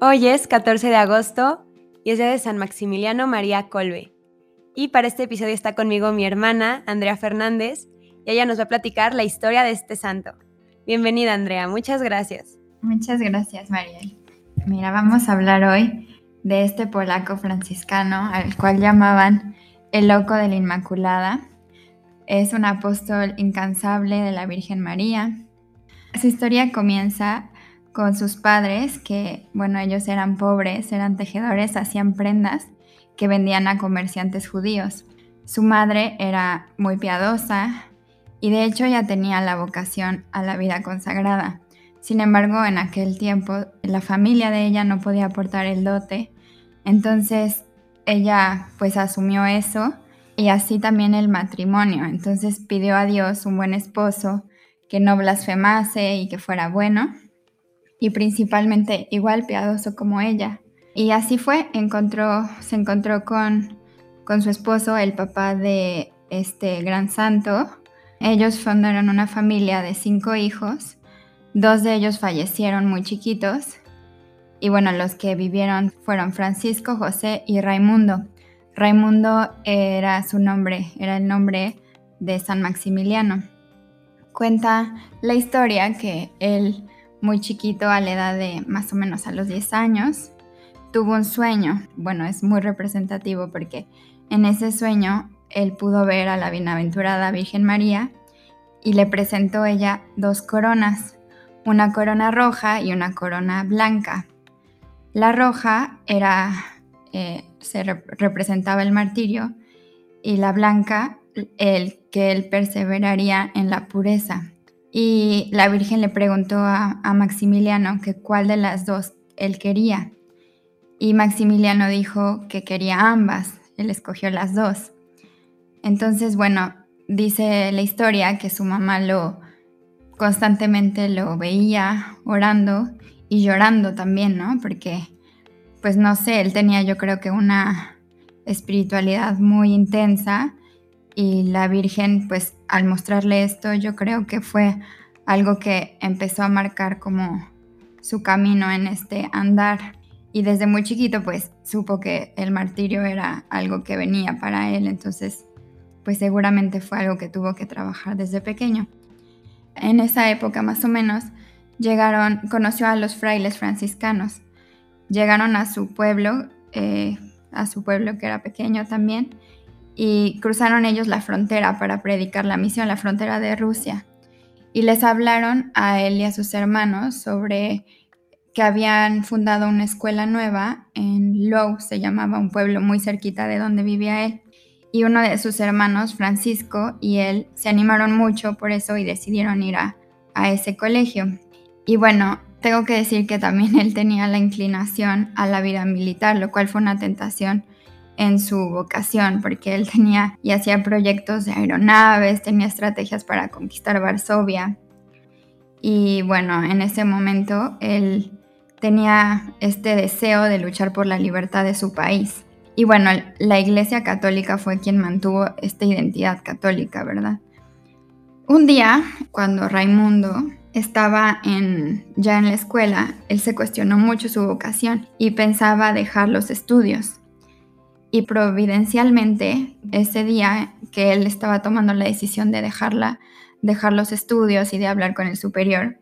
Hoy es 14 de agosto y es día de San Maximiliano María Colbe. Y para este episodio está conmigo mi hermana, Andrea Fernández, y ella nos va a platicar la historia de este santo. Bienvenida, Andrea, muchas gracias. Muchas gracias, Mariel. Mira, vamos a hablar hoy de este polaco franciscano al cual llamaban el loco de la Inmaculada. Es un apóstol incansable de la Virgen María. Su historia comienza con sus padres, que, bueno, ellos eran pobres, eran tejedores, hacían prendas que vendían a comerciantes judíos. Su madre era muy piadosa y de hecho ya tenía la vocación a la vida consagrada. Sin embargo, en aquel tiempo la familia de ella no podía aportar el dote, entonces ella pues asumió eso y así también el matrimonio. Entonces pidió a Dios un buen esposo que no blasfemase y que fuera bueno y principalmente igual piadoso como ella. Y así fue, encontró, se encontró con, con su esposo, el papá de este gran santo. Ellos fundaron una familia de cinco hijos, dos de ellos fallecieron muy chiquitos y bueno, los que vivieron fueron Francisco, José y Raimundo. Raimundo era su nombre, era el nombre de San Maximiliano. Cuenta la historia que él muy chiquito, a la edad de más o menos a los 10 años, tuvo un sueño. Bueno, es muy representativo porque en ese sueño él pudo ver a la bienaventurada Virgen María y le presentó ella dos coronas, una corona roja y una corona blanca. La roja era, eh, se representaba el martirio y la blanca el que él perseveraría en la pureza. Y la Virgen le preguntó a, Maximiliano que cuál de las dos él quería. Y Maximiliano dijo que quería ambas, él escogió las dos. Entonces, bueno, dice la historia que su mamá lo constantemente lo veía orando y llorando también, ¿no? Porque, pues no sé, él tenía yo creo que una espiritualidad muy intensa y la Virgen, pues al mostrarle esto, yo creo que fue algo que empezó a marcar como su camino en este andar. Y desde muy chiquito, pues supo que el martirio era algo que venía para él, entonces, pues seguramente fue algo que tuvo que trabajar desde pequeño. En esa época, más o menos, llegaron, conoció a los frailes franciscanos. Llegaron a su pueblo, eh, a su pueblo que era pequeño también, y cruzaron ellos la frontera para predicar la misión, la frontera de Rusia. Y les hablaron a él y a sus hermanos sobre que habían fundado una escuela nueva en Low, se llamaba un pueblo muy cerquita de donde vivía él. Y uno de sus hermanos, Francisco, y él se animaron mucho por eso y decidieron ir a, a ese colegio. Y bueno, tengo que decir que también él tenía la inclinación a la vida militar, lo cual fue una tentación en su vocación, porque él tenía y hacía proyectos de aeronaves, tenía estrategias para conquistar Varsovia. Y bueno, en ese momento él tenía este deseo de luchar por la libertad de su país. Y bueno, la Iglesia Católica fue quien mantuvo esta identidad católica, ¿verdad? Un día, cuando Raimundo estaba en, ya en la escuela, él se cuestionó mucho su vocación y pensaba dejar los estudios. Y providencialmente, ese día que él estaba tomando la decisión de dejarla, dejar los estudios y de hablar con el superior,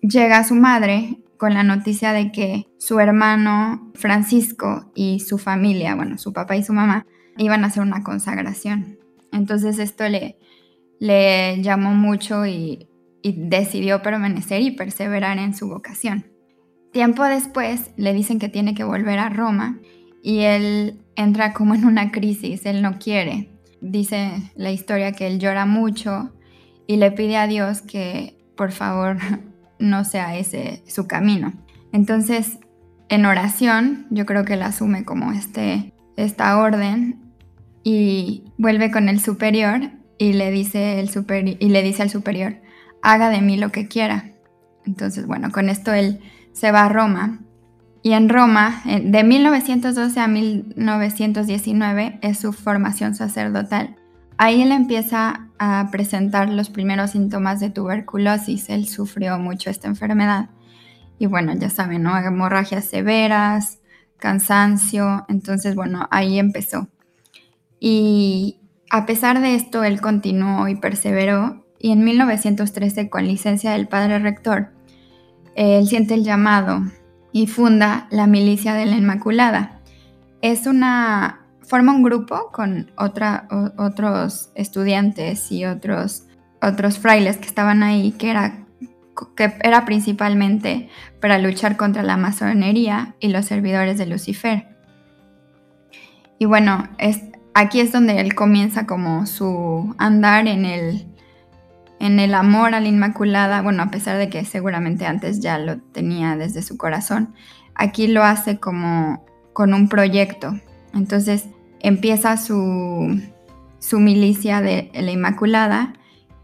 llega su madre con la noticia de que su hermano Francisco y su familia, bueno, su papá y su mamá, iban a hacer una consagración. Entonces esto le, le llamó mucho y, y decidió permanecer y perseverar en su vocación. Tiempo después le dicen que tiene que volver a Roma y él entra como en una crisis, él no quiere. Dice la historia que él llora mucho y le pide a Dios que por favor no sea ese su camino. Entonces, en oración, yo creo que él asume como este, esta orden y vuelve con el superior y le dice el y le dice al superior, haga de mí lo que quiera. Entonces, bueno, con esto él se va a Roma y en Roma, de 1912 a 1919, es su formación sacerdotal. Ahí él empieza a presentar los primeros síntomas de tuberculosis. Él sufrió mucho esta enfermedad. y bueno, ya saben, ¿no? Hemorragias severas, cansancio, entonces bueno, ahí empezó. Y a pesar de esto, él continuó y perseveró y en 1913, con licencia del padre rector, él siente el llamado y funda la Milicia de la Inmaculada. Es una, forma un grupo con otros estudiantes y otros, otros frailes que estaban ahí, que era que era principalmente para luchar contra la masonería y los servidores de Lucifer. Y bueno, es, aquí es donde él comienza como su andar en el, en el amor a la Inmaculada, bueno, a pesar de que seguramente antes ya lo tenía desde su corazón, aquí lo hace como con un proyecto. Entonces empieza su, milicia de la Inmaculada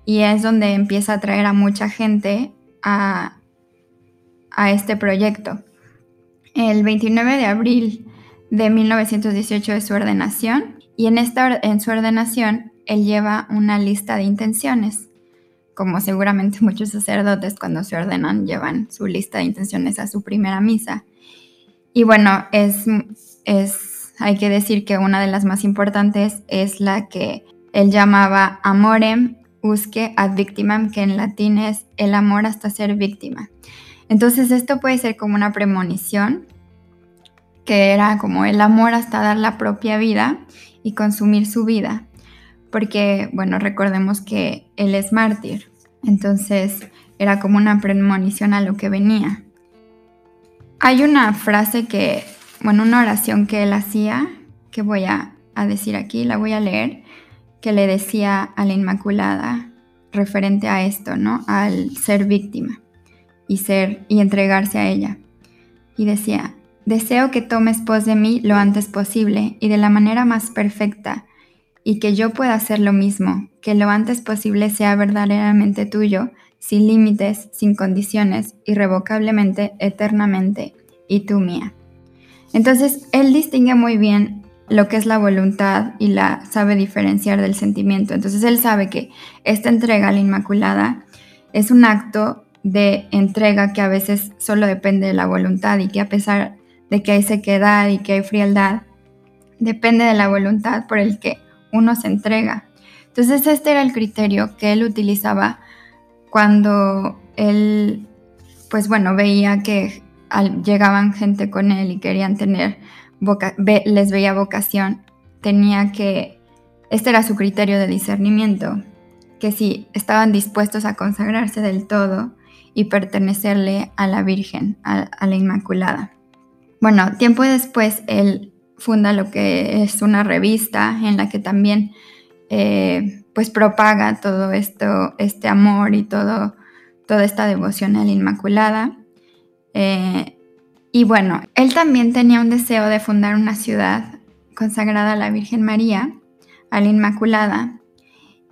y es donde empieza a traer a mucha gente a, este proyecto. El 29 de abril de 1918 es su ordenación y en, esta, en su ordenación él lleva una lista de intenciones. Como seguramente muchos sacerdotes cuando se ordenan llevan su lista de intenciones a su primera misa. Y bueno, es, es, hay que decir que una de las más importantes es la que él llamaba Amorem busque ad victimam, que en latín es el amor hasta ser víctima. Entonces esto puede ser como una premonición, que era como el amor hasta dar la propia vida y consumir su vida, porque, bueno, recordemos que él es mártir, entonces era como una premonición a lo que venía. Hay una frase que, bueno, una oración que él hacía, que voy a, decir aquí, la voy a leer, que le decía a la Inmaculada referente a esto, ¿no? Al ser víctima y ser y entregarse a ella. Y decía, deseo que tomes pos de mí lo antes posible y de la manera más perfecta y que yo pueda hacer lo mismo, que lo antes posible sea verdaderamente tuyo, sin límites, sin condiciones, irrevocablemente, eternamente, y tú mía. Entonces, él distingue muy bien lo que es la voluntad y la sabe diferenciar del sentimiento. Entonces él sabe que esta entrega a la Inmaculada es un acto de entrega que a veces solo depende de la voluntad y que a pesar de que hay sequedad y que hay frialdad, depende de la voluntad por el que uno se entrega. Entonces este era el criterio que él utilizaba cuando él, pues bueno, veía que llegaban gente con él y querían tener les veía vocación, tenía que, este era su criterio de discernimiento, que si estaban dispuestos a consagrarse del todo y pertenecerle a la Virgen, a, la Inmaculada. Bueno, tiempo después él funda lo que es una revista en la que también eh, pues propaga todo esto, este amor y todo, toda esta devoción a la Inmaculada. Eh, y bueno, él también tenía un deseo de fundar una ciudad consagrada a la Virgen María, a la Inmaculada,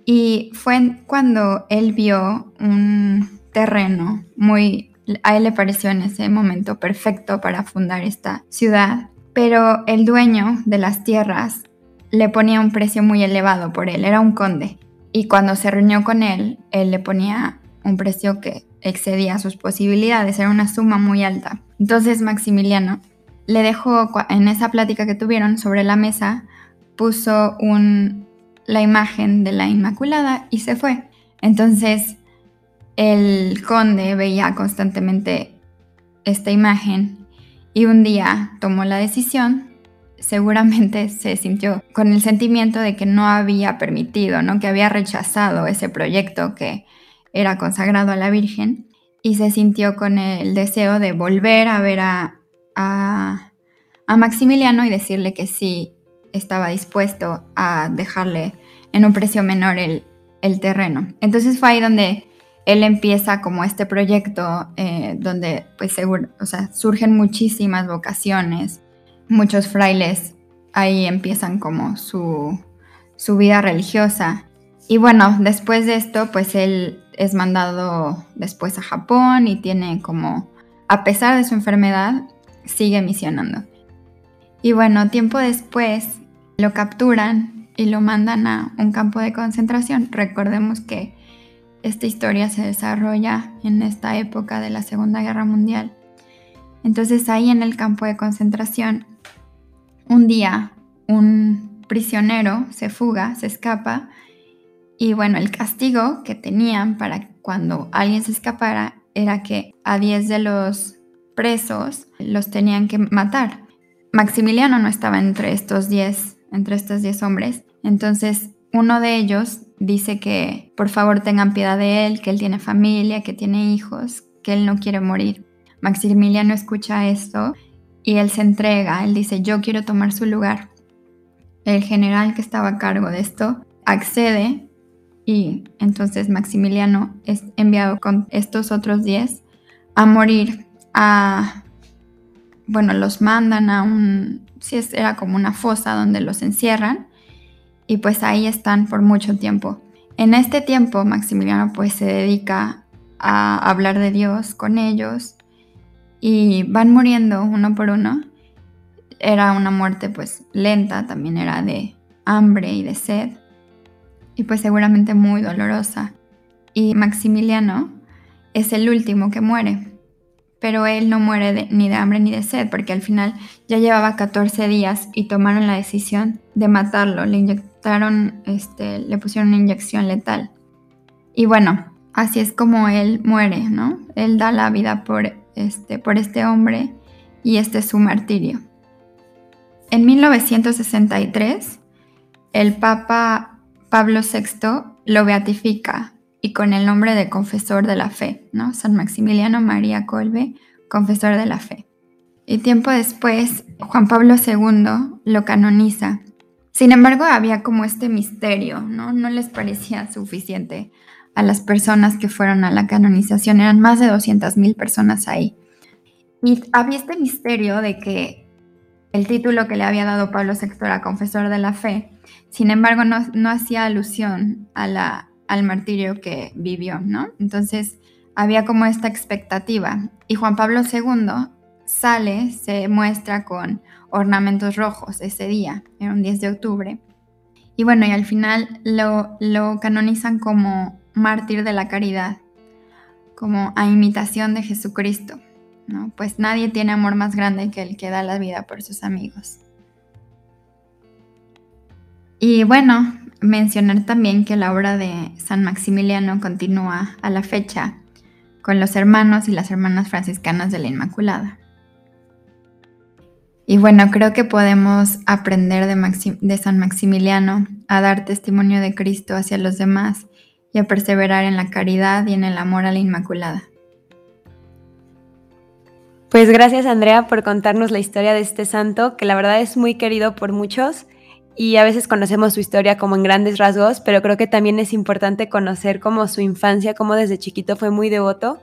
y fue cuando él vio un terreno muy, a él le pareció en ese momento perfecto para fundar esta ciudad, pero el dueño de las tierras le ponía un precio muy elevado por él, era un conde, y cuando se reunió con él, él le ponía un precio que excedía sus posibilidades, era una suma muy alta. Entonces Maximiliano le dejó, en esa plática que tuvieron sobre la mesa, puso la imagen de la Inmaculada y se fue. Entonces el conde veía constantemente esta imagen y un día tomó la decisión, seguramente se sintió con el sentimiento de que no había permitido, ¿no? que había rechazado ese proyecto que era consagrado a la Virgen y se sintió con el deseo de volver a ver a, Maximiliano y decirle que sí estaba dispuesto a dejarle en un precio menor el, terreno. Entonces fue ahí donde él empieza como este proyecto eh, donde pues seguro, o sea, surgen muchísimas vocaciones, muchos frailes ahí empiezan como su, su vida religiosa. Y bueno, después de esto pues él es mandado después a Japón y tiene como, a pesar de su enfermedad, sigue misionando. Y bueno, tiempo después lo capturan y lo mandan a un campo de concentración. Recordemos que esta historia se desarrolla en esta época de la Segunda Guerra Mundial. Entonces ahí en el campo de concentración, un día un prisionero se fuga, se escapa, y bueno, el castigo que tenían para cuando alguien se escapara era que a 10 de los presos los tenían que matar. Maximiliano no estaba entre estos 10, entre estos 10 hombres, entonces uno de ellos dice que por favor tengan piedad de él, que él tiene familia, que tiene hijos, que él no quiere morir. Maximiliano escucha esto y él se entrega, él dice, yo quiero tomar su lugar. El general que estaba a cargo de esto accede y entonces Maximiliano es enviado con estos otros 10 a morir a, bueno, los mandan a un, si era como una fosa donde los encierran y pues ahí están por mucho tiempo. En este tiempo Maximiliano pues se dedica a hablar de Dios con ellos y van muriendo uno por uno. Era una muerte pues lenta, también era de hambre y de sed y pues seguramente muy dolorosa. Y Maximiliano es el último que muere, pero él no muere ni de hambre ni de sed porque al final ya llevaba 14 días y tomaron la decisión de matarlo, le este, le pusieron una inyección letal. Y bueno, así es como él muere, ¿no? Él da la vida por este, por este hombre y este es su martirio. En 1963, el Papa Pablo VI lo beatifica y con el nombre de confesor de la fe, ¿no? San Maximiliano María Colbe, confesor de la fe. Y tiempo después, Juan Pablo II lo canoniza sin embargo, había como este misterio, ¿no? No les parecía suficiente a las personas que fueron a la canonización. Eran más de 200.000 personas ahí. Y había este misterio de que el título que le había dado Pablo VI era confesor de la fe, sin embargo, no, hacía alusión a la, al martirio que vivió, ¿no? Entonces, había como esta expectativa. Y Juan Pablo II sale, se muestra con ornamentos rojos ese día, era un 10 de octubre. Y bueno, y al final lo, lo canonizan como mártir de la caridad, como a imitación de Jesucristo. ¿no? Pues nadie tiene amor más grande que el que da la vida por sus amigos. Y bueno, mencionar también que la obra de San Maximiliano continúa a la fecha con los hermanos y las hermanas franciscanas de la Inmaculada. Y bueno, creo que podemos aprender de, San Maximiliano a dar testimonio de Cristo hacia los demás y a perseverar en la caridad y en el amor a la Inmaculada. Pues gracias Andrea por contarnos la historia de este santo, que la verdad es muy querido por muchos y a veces conocemos su historia como en grandes rasgos, pero creo que también es importante conocer como su infancia, cómo desde chiquito fue muy devoto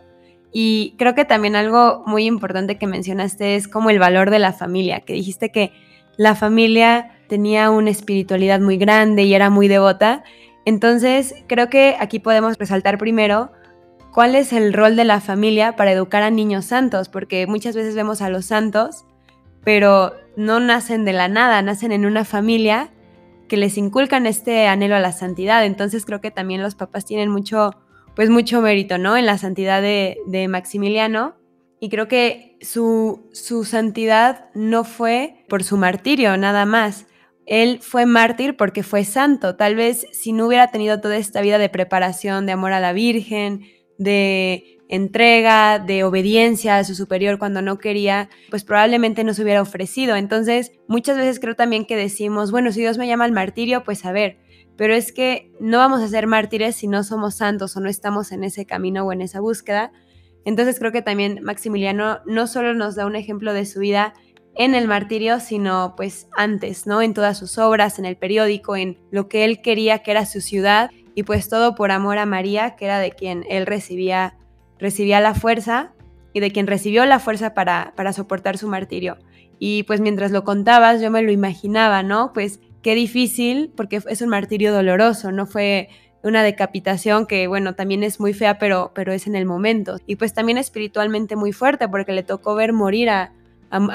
y creo que también algo muy importante que mencionaste es como el valor de la familia, que dijiste que la familia tenía una espiritualidad muy grande y era muy devota. Entonces, creo que aquí podemos resaltar primero cuál es el rol de la familia para educar a niños santos, porque muchas veces vemos a los santos, pero no nacen de la nada, nacen en una familia que les inculcan este anhelo a la santidad. Entonces, creo que también los papás tienen mucho pues mucho mérito, ¿no? En la santidad de, Maximiliano. Y creo que su, su santidad no fue por su martirio, nada más. Él fue mártir porque fue santo. Tal vez si no hubiera tenido toda esta vida de preparación, de amor a la Virgen, de entrega, de obediencia a su superior cuando no quería, pues probablemente no se hubiera ofrecido. Entonces, muchas veces creo también que decimos, bueno, si Dios me llama al martirio, pues a ver, pero es que no vamos a ser mártires si no somos santos o no estamos en ese camino o en esa búsqueda. Entonces creo que también Maximiliano no solo nos da un ejemplo de su vida en el martirio, sino pues antes, ¿no? En todas sus obras, en el periódico, en lo que él quería que era su ciudad y pues todo por amor a María, que era de quien él recibía, recibía la fuerza y de quien recibió la fuerza para, para soportar su martirio. Y pues mientras lo contabas yo me lo imaginaba, ¿no? Pues qué difícil, porque es un martirio doloroso, no fue una decapitación que, bueno, también es muy fea, pero, pero es en el momento. Y pues también espiritualmente muy fuerte, porque le tocó ver morir a,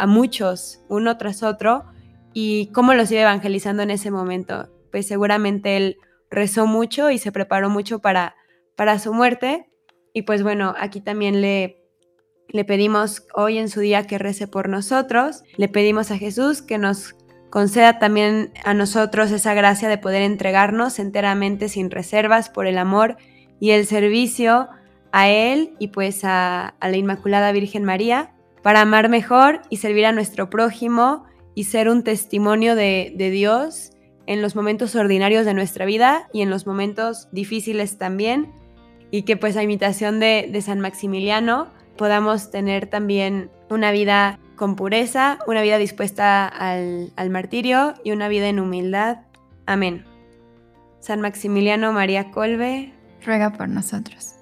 muchos, uno tras otro, y cómo los iba evangelizando en ese momento. Pues seguramente él rezó mucho y se preparó mucho para, para su muerte. Y pues bueno, aquí también le, le pedimos hoy en su día que rece por nosotros, le pedimos a Jesús que nos conceda también a nosotros esa gracia de poder entregarnos enteramente sin reservas por el amor y el servicio a Él y pues a, la Inmaculada Virgen María para amar mejor y servir a nuestro prójimo y ser un testimonio de, Dios en los momentos ordinarios de nuestra vida y en los momentos difíciles también y que pues a imitación de, San Maximiliano podamos tener también una vida con pureza, una vida dispuesta al, al martirio y una vida en humildad. Amén. San Maximiliano María Colbe, ruega por nosotros.